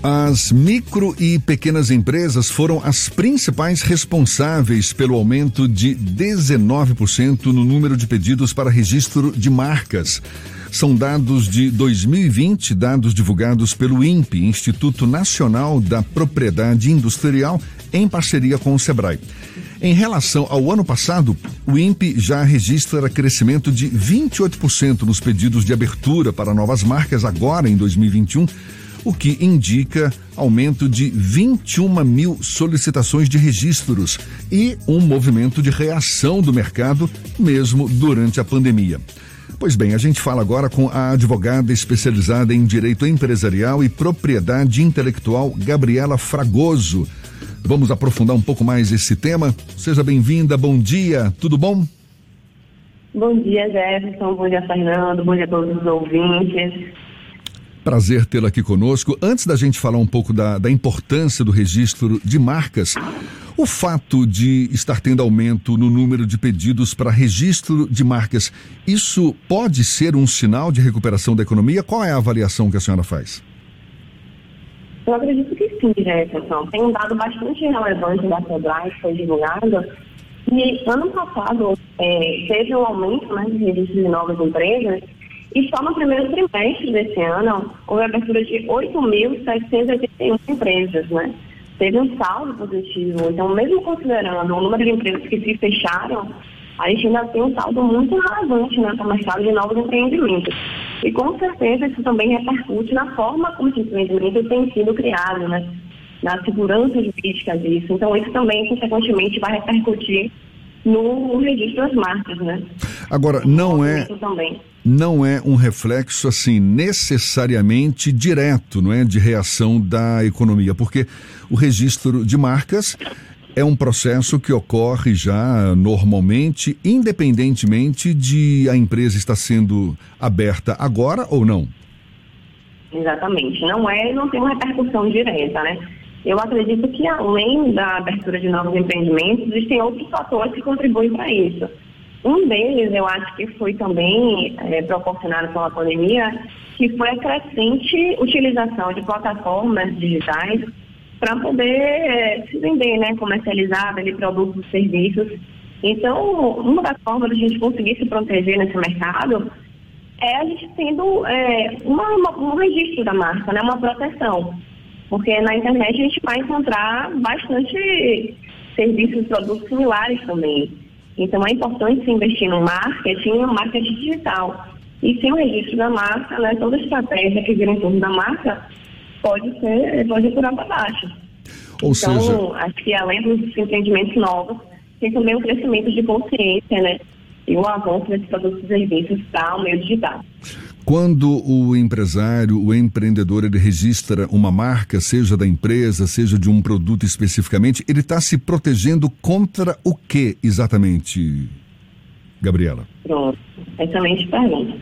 As micro e pequenas empresas foram as principais responsáveis pelo aumento de 19% no número de pedidos para registro de marcas. São dados de 2020, dados divulgados pelo INPE, Instituto Nacional da Propriedade Industrial, em parceria com o SEBRAE. Em relação ao ano passado, o INPE já registra crescimento de 28% nos pedidos de abertura para novas marcas agora em 2021 o que indica aumento de 21 mil solicitações de registros e um movimento de reação do mercado, mesmo durante a pandemia. Pois bem, a gente fala agora com a advogada especializada em direito empresarial e propriedade intelectual, Gabriela Fragoso. Vamos aprofundar um pouco mais esse tema. Seja bem-vinda, bom dia, tudo bom? Bom dia, Jefferson, bom dia, Fernando, bom dia a todos os ouvintes. Prazer tê-la aqui conosco. Antes da gente falar um pouco da, da importância do registro de marcas, o fato de estar tendo aumento no número de pedidos para registro de marcas, isso pode ser um sinal de recuperação da economia? Qual é a avaliação que a senhora faz? Eu acredito que sim, Jefferson. Tem um dado bastante relevante da Sebrae que foi divulgado. E ano passado é, teve um aumento né, de registro de novas empresas e só no primeiro trimestre desse ano, houve abertura de 8.781 empresas, né? Teve um saldo positivo. Então, mesmo considerando o número de empresas que se fecharam, a gente ainda tem um saldo muito relevante né, para o mercado de novos empreendimentos. E com certeza isso também repercute na forma como esse empreendimento tem sido criado, né? Na segurança jurídica disso. Então, isso também, consequentemente, vai repercutir no registro das marcas, né? Agora, não é. Não é um reflexo assim necessariamente direto, não é, de reação da economia, porque o registro de marcas é um processo que ocorre já normalmente, independentemente de a empresa estar sendo aberta agora ou não. Exatamente, não é, não tem uma repercussão direta, né? Eu acredito que além da abertura de novos empreendimentos, existem outros fatores que contribuem para isso um deles, eu acho que foi também é, proporcionado pela pandemia, que foi a crescente utilização de plataformas digitais para poder é, se vender, né, comercializar, vender produtos e serviços. Então, uma das formas de a gente conseguir se proteger nesse mercado é a gente tendo é, uma, uma, um registro da marca, né, uma proteção. Porque na internet a gente vai encontrar bastante serviços e produtos similares também. Então é importante se investir no marketing, no marketing digital. E sem o registro da marca, né, toda estratégia que vira em torno da marca pode ser, pode por para baixo. Ou então, seja... acho que além dos empreendimentos novos, tem também o crescimento de consciência, né? E o avanço desses produtos e serviços para o meio digital. Quando o empresário, o empreendedor, ele registra uma marca, seja da empresa, seja de um produto especificamente, ele está se protegendo contra o que exatamente, Gabriela? Pronto, excelente pergunta.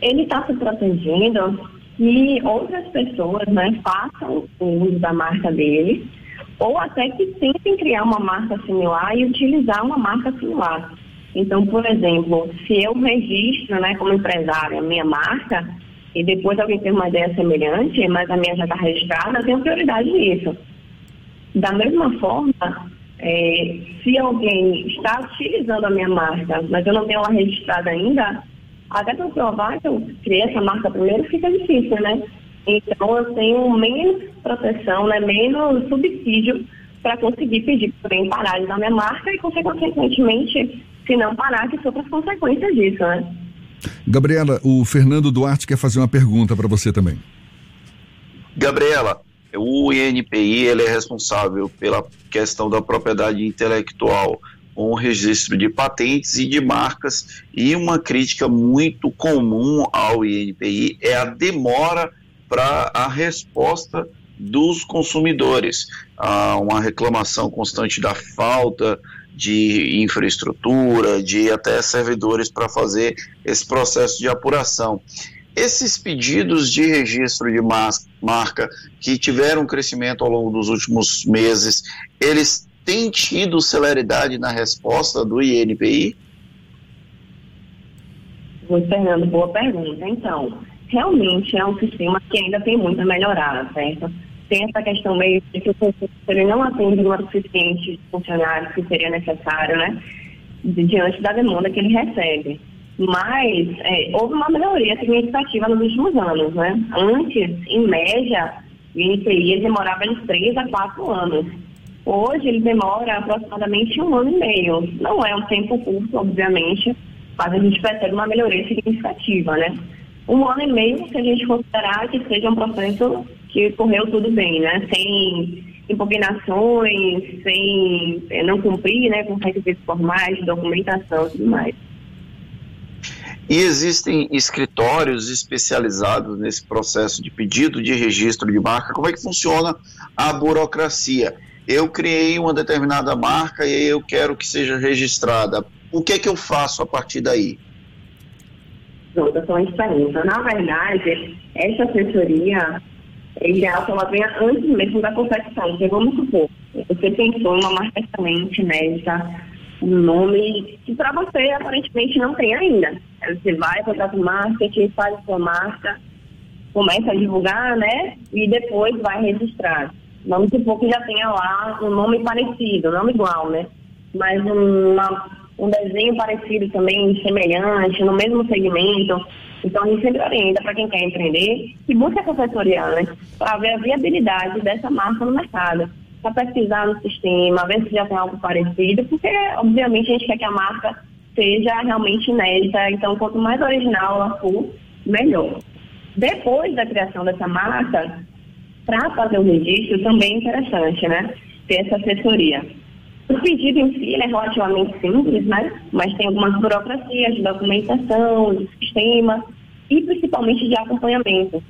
Ele está se protegendo que outras pessoas né, façam o uso da marca dele ou até que tentem criar uma marca similar e utilizar uma marca similar. Então, por exemplo, se eu registro né, como empresária a minha marca e depois alguém tem uma ideia semelhante, mas a minha já está registrada, eu tenho prioridade nisso. Da mesma forma, é, se alguém está utilizando a minha marca, mas eu não tenho ela registrada ainda, até para provar que eu criei essa marca primeiro fica difícil, né? Então eu tenho menos proteção, né, menos subsídio para conseguir pedir para alguém parar de minha marca e, consequentemente, se não parar, que sofra as consequências disso, né? Gabriela, o Fernando Duarte quer fazer uma pergunta para você também. Gabriela, o INPI ele é responsável pela questão da propriedade intelectual com o registro de patentes e de marcas e uma crítica muito comum ao INPI é a demora para a resposta dos consumidores. Há uma reclamação constante da falta de infraestrutura, de até servidores para fazer esse processo de apuração. Esses pedidos de registro de marca que tiveram crescimento ao longo dos últimos meses, eles têm tido celeridade na resposta do INPI? Oi, Fernando, boa pergunta. Então, realmente é um sistema que ainda tem muito a melhorar, certo? Tem essa questão meio de que o concurso ele não atende o número suficiente de funcionários que seria necessário, né? diante da demanda que ele recebe. Mas é, houve uma melhoria significativa nos últimos anos, né? Antes, em média, o INPI demorava de 3 a 4 anos. Hoje ele demora aproximadamente um ano e meio. Não é um tempo curto, obviamente, mas a gente percebe uma melhoria significativa, né? Um ano e meio se a gente considerar que seja um processo que correu tudo bem, né? Sem impugnações, sem é, não cumprir né, com requisitos formais, documentação e tudo mais. E existem escritórios especializados nesse processo de pedido de registro de marca? Como é que funciona a burocracia? Eu criei uma determinada marca e eu quero que seja registrada. O que é que eu faço a partir daí? Pronto, são diferentes. Na verdade, essa assessoria é ideal que ela antes mesmo da competição. Porque vamos supor, você pensou em uma marca excelente, médica, um nome que para você aparentemente não tem ainda. Você vai, contrata o marketing, faz a sua marca, começa a divulgar, né? E depois vai registrar. Vamos supor que já tenha lá um nome parecido, não igual, né? Mas uma, um desenho parecido também, semelhante, no mesmo segmento então, a gente sempre orienta para quem quer empreender que busque essa assessoria antes para ver a viabilidade dessa marca no mercado, para pesquisar no sistema, ver se já tem algo parecido, porque, obviamente, a gente quer que a marca seja realmente inédita. Então, quanto mais original ela for, melhor. Depois da criação dessa marca, para fazer o registro também é interessante, né? Ter essa assessoria. O pedido em si é relativamente simples, né? Mas tem algumas burocracias de documentação, de sistema e principalmente de acompanhamento.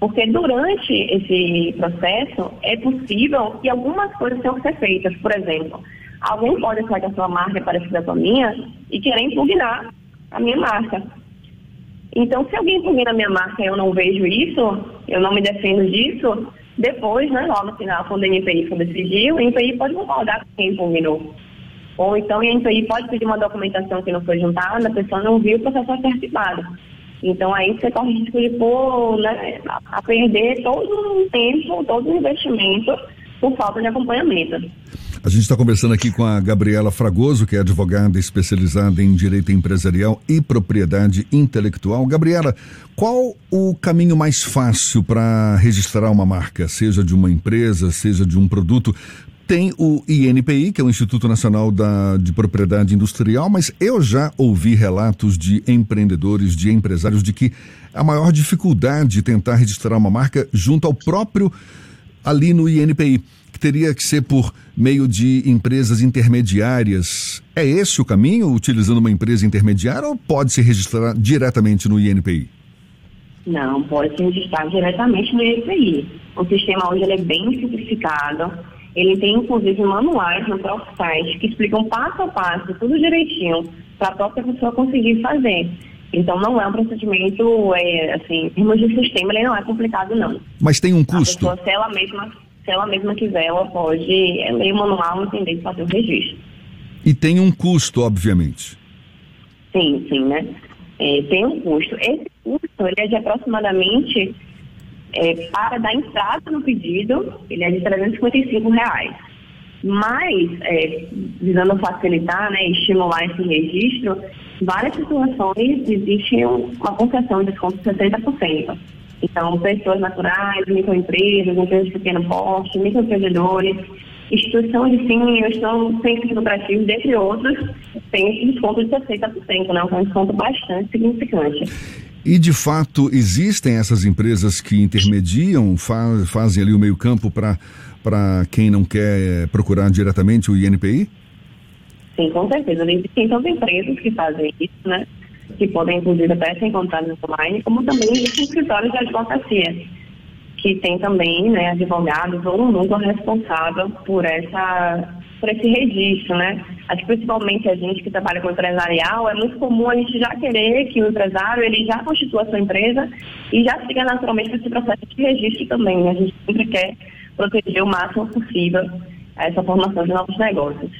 Porque durante esse processo é possível que algumas coisas tenham que ser feitas. Por exemplo, alguém pode achar que a sua marca é parecida com a minha e querer impugnar a minha marca. Então, se alguém impugna a minha marca e eu não vejo isso, eu não me defendo disso, depois, né, lá no final, quando o NPI for decidir, o NPI pode concordar com quem impugnou. Ou então o NPI pode pedir uma documentação que não foi juntada, a pessoa não viu, o processo é arquivado. Então aí você corre risco de pôr, né, a perder todo o tempo, todo o investimento por falta de acompanhamento. A gente está conversando aqui com a Gabriela Fragoso, que é advogada especializada em direito empresarial e propriedade intelectual. Gabriela, qual o caminho mais fácil para registrar uma marca, seja de uma empresa, seja de um produto? Tem o INPI, que é o Instituto Nacional da, de Propriedade Industrial, mas eu já ouvi relatos de empreendedores, de empresários, de que a maior dificuldade de tentar registrar uma marca junto ao próprio ali no INPI que teria que ser por meio de empresas intermediárias. É esse o caminho, utilizando uma empresa intermediária, ou pode se registrar diretamente no INPI? Não, pode se registrar diretamente no INPI. O sistema hoje é bem simplificado. Ele tem, inclusive, manuais no próprio site que explicam passo a passo, tudo direitinho, para a própria pessoa conseguir fazer. Então não é um procedimento, é, assim, em termos de sistema, ele não é complicado, não. Mas tem um custo? A pessoa, se ela mesma se ela mesma quiser, ela pode ler o manual, entender e fazer o registro. E tem um custo, obviamente. Sim, sim, né? É, tem um custo. Esse custo ele é de aproximadamente, é, para dar entrada no pedido, ele é de 355 reais. Mas, é, visando facilitar, né, estimular esse registro, várias situações existe uma concessão de desconto de 60%. Então, pessoas naturais, microempresas, empresas de pequeno porte, microempreendedores, instituições de ensino, instituições sem lucrativos, dentre outros, esse desconto de 60%, né? um desconto bastante significante. E de fato existem essas empresas que intermediam, faz, fazem ali o meio campo para quem não quer procurar diretamente o INPI? Sim, com certeza. Existem tantas empresas que fazem isso, né? que podem, inclusive, até ser encontrados online, como também os escritórios de advocacia, que tem também né, advogados ou um núcleo responsável por, essa, por esse registro, né? Acho que principalmente a gente que trabalha com empresarial, é muito comum a gente já querer que o empresário ele já constitua a sua empresa e já siga naturalmente esse processo de registro também. Né? A gente sempre quer proteger o máximo possível essa formação de novos negócios.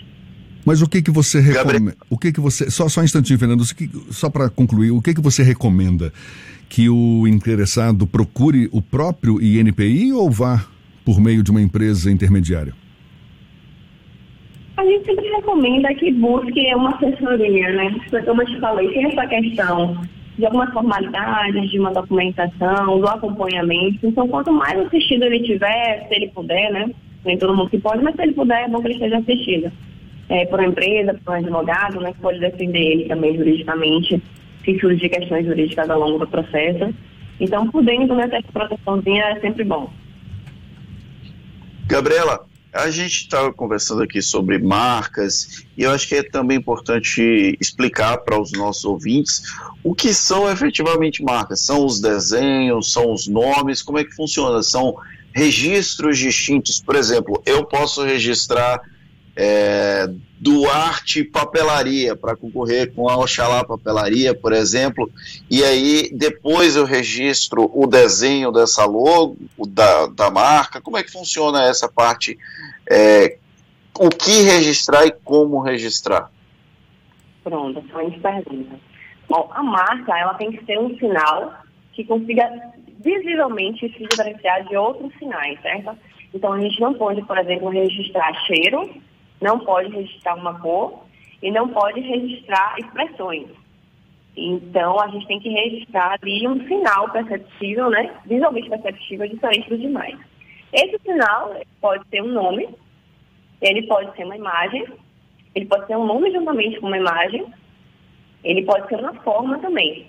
Mas o que que você recomenda? O que que você só só um instantinho, Fernando, só para concluir, o que que você recomenda que o interessado procure o próprio INPI ou vá por meio de uma empresa intermediária? A gente sempre recomenda que busque uma assessoria, né? Como eu te falei, tem essa questão de algumas formalidades, de uma documentação, do acompanhamento. Então, quanto mais assistido ele tiver, se ele puder, né? Nem todo mundo que pode, mas se ele puder, é bom que ele esteja assistido. É, por uma empresa, por um advogado, né? Que pode defender ele também juridicamente, se surgir questões jurídicas ao longo do processo. Então, por dentro, né, essa proteçãozinha é sempre bom. Gabriela, a gente estava conversando aqui sobre marcas e eu acho que é também importante explicar para os nossos ouvintes o que são efetivamente marcas. São os desenhos, são os nomes, como é que funciona? São registros distintos. Por exemplo, eu posso registrar é, Duarte Papelaria para concorrer com a Oxalá Papelaria, por exemplo, e aí depois eu registro o desenho dessa logo, da, da marca, como é que funciona essa parte, é, o que registrar e como registrar? Pronto, excelente pergunta. Bom, a marca, ela tem que ser um sinal que consiga visivelmente se diferenciar de outros sinais, certo? Então a gente não pode, por exemplo, registrar cheiro, não pode registrar uma cor e não pode registrar expressões. Então, a gente tem que registrar ali um sinal perceptível, né? Visualmente perceptível, diferente dos demais. Esse sinal pode ser um nome, ele pode ser uma imagem, ele pode ser um nome juntamente com uma imagem, ele pode ser uma forma também.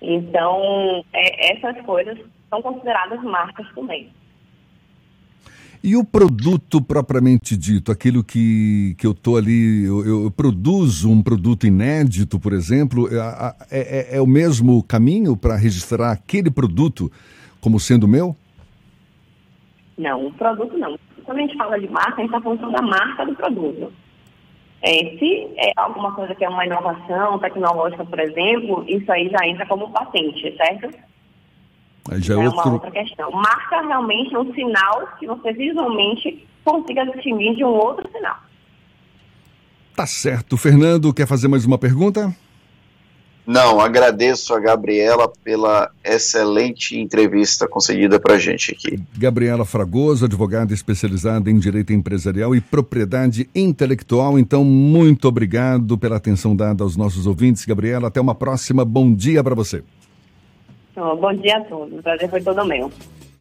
Então, é, essas coisas são consideradas marcas também. E o produto propriamente dito, aquilo que, que eu estou ali, eu, eu, produzo um produto inédito, por exemplo, é, é, é o mesmo caminho para registrar aquele produto como sendo meu? Não, o produto não. Quando a gente fala de marca, a gente está falando da marca do produto. É, se é alguma coisa que é uma inovação tecnológica, por exemplo, isso aí já entra como patente, certo? Aí já é, é outro... uma outra questão. Marca realmente um sinal que você visualmente consiga distinguir de um outro sinal. Tá certo. Fernando, quer fazer mais uma pergunta? Não, agradeço a Gabriela pela excelente entrevista concedida para a gente aqui. Gabriela Fragoso, advogada especializada em direito empresarial e propriedade intelectual. Então, muito obrigado pela atenção dada aos nossos ouvintes. Gabriela, até uma próxima. Bom dia para você. Bom dia a todos. O prazer foi todo meu.